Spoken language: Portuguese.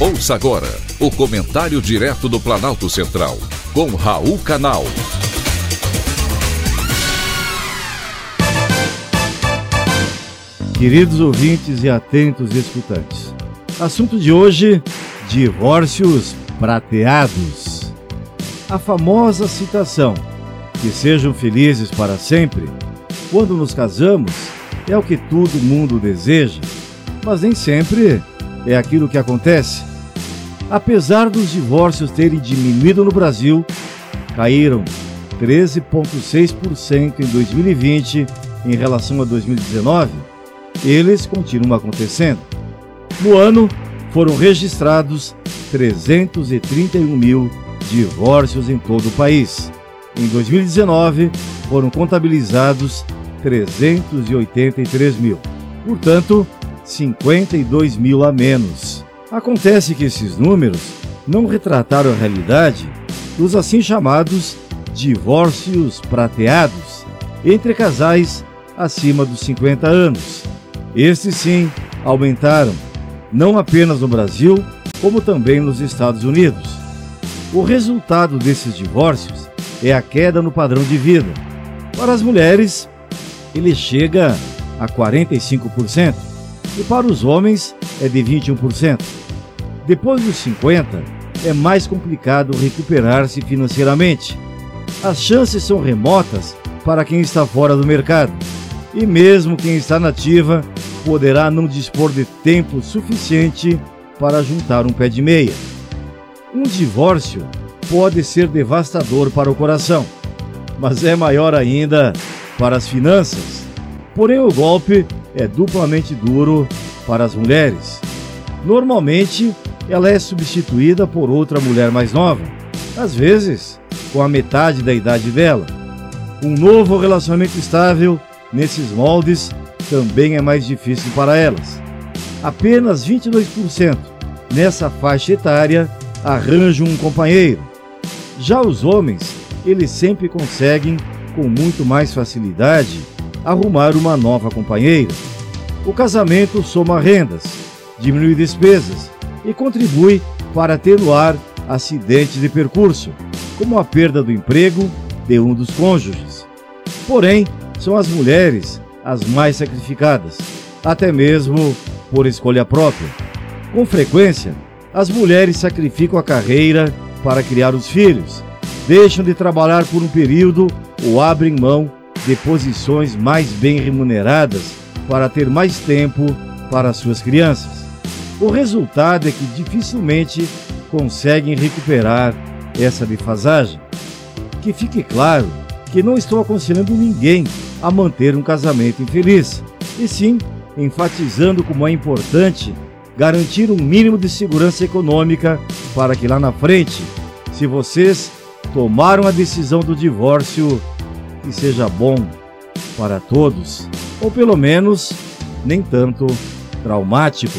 Ouça agora o comentário direto do Planalto Central, com Raul Canal. Queridos ouvintes e atentos escutantes, assunto de hoje: divórcios prateados. A famosa citação: que sejam felizes para sempre, quando nos casamos, é o que todo mundo deseja, mas nem sempre é aquilo que acontece. Apesar dos divórcios terem diminuído no Brasil, caíram 13,6% em 2020 em relação a 2019, eles continuam acontecendo. No ano, foram registrados 331 mil divórcios em todo o país. Em 2019, foram contabilizados 383 mil. Portanto, 52 mil a menos. Acontece que esses números não retrataram a realidade dos assim chamados divórcios prateados entre casais acima dos 50 anos. Estes sim aumentaram, não apenas no Brasil, como também nos Estados Unidos. O resultado desses divórcios é a queda no padrão de vida. Para as mulheres, ele chega a 45%, e para os homens é de 21%. Depois dos 50, é mais complicado recuperar-se financeiramente. As chances são remotas para quem está fora do mercado, e mesmo quem está nativa poderá não dispor de tempo suficiente para juntar um pé de meia. Um divórcio pode ser devastador para o coração, mas é maior ainda para as finanças. Porém, o golpe é duplamente duro para as mulheres. Normalmente, ela é substituída por outra mulher mais nova, às vezes com a metade da idade dela. Um novo relacionamento estável nesses moldes também é mais difícil para elas. Apenas 22% nessa faixa etária arranjam um companheiro. Já os homens, eles sempre conseguem com muito mais facilidade arrumar uma nova companheira. O casamento soma rendas, diminui despesas e contribui para atenuar acidentes de percurso, como a perda do emprego de um dos cônjuges. Porém, são as mulheres as mais sacrificadas, até mesmo por escolha própria. Com frequência, as mulheres sacrificam a carreira para criar os filhos, deixam de trabalhar por um período ou abrem mão de posições mais bem remuneradas para ter mais tempo para suas crianças. O resultado é que dificilmente conseguem recuperar essa defasagem. Que fique claro que não estou aconselhando ninguém a manter um casamento infeliz, e sim enfatizando como é importante garantir um mínimo de segurança econômica para que lá na frente, se vocês tomaram a decisão do divórcio, que seja bom para todos, ou pelo menos nem tanto traumático.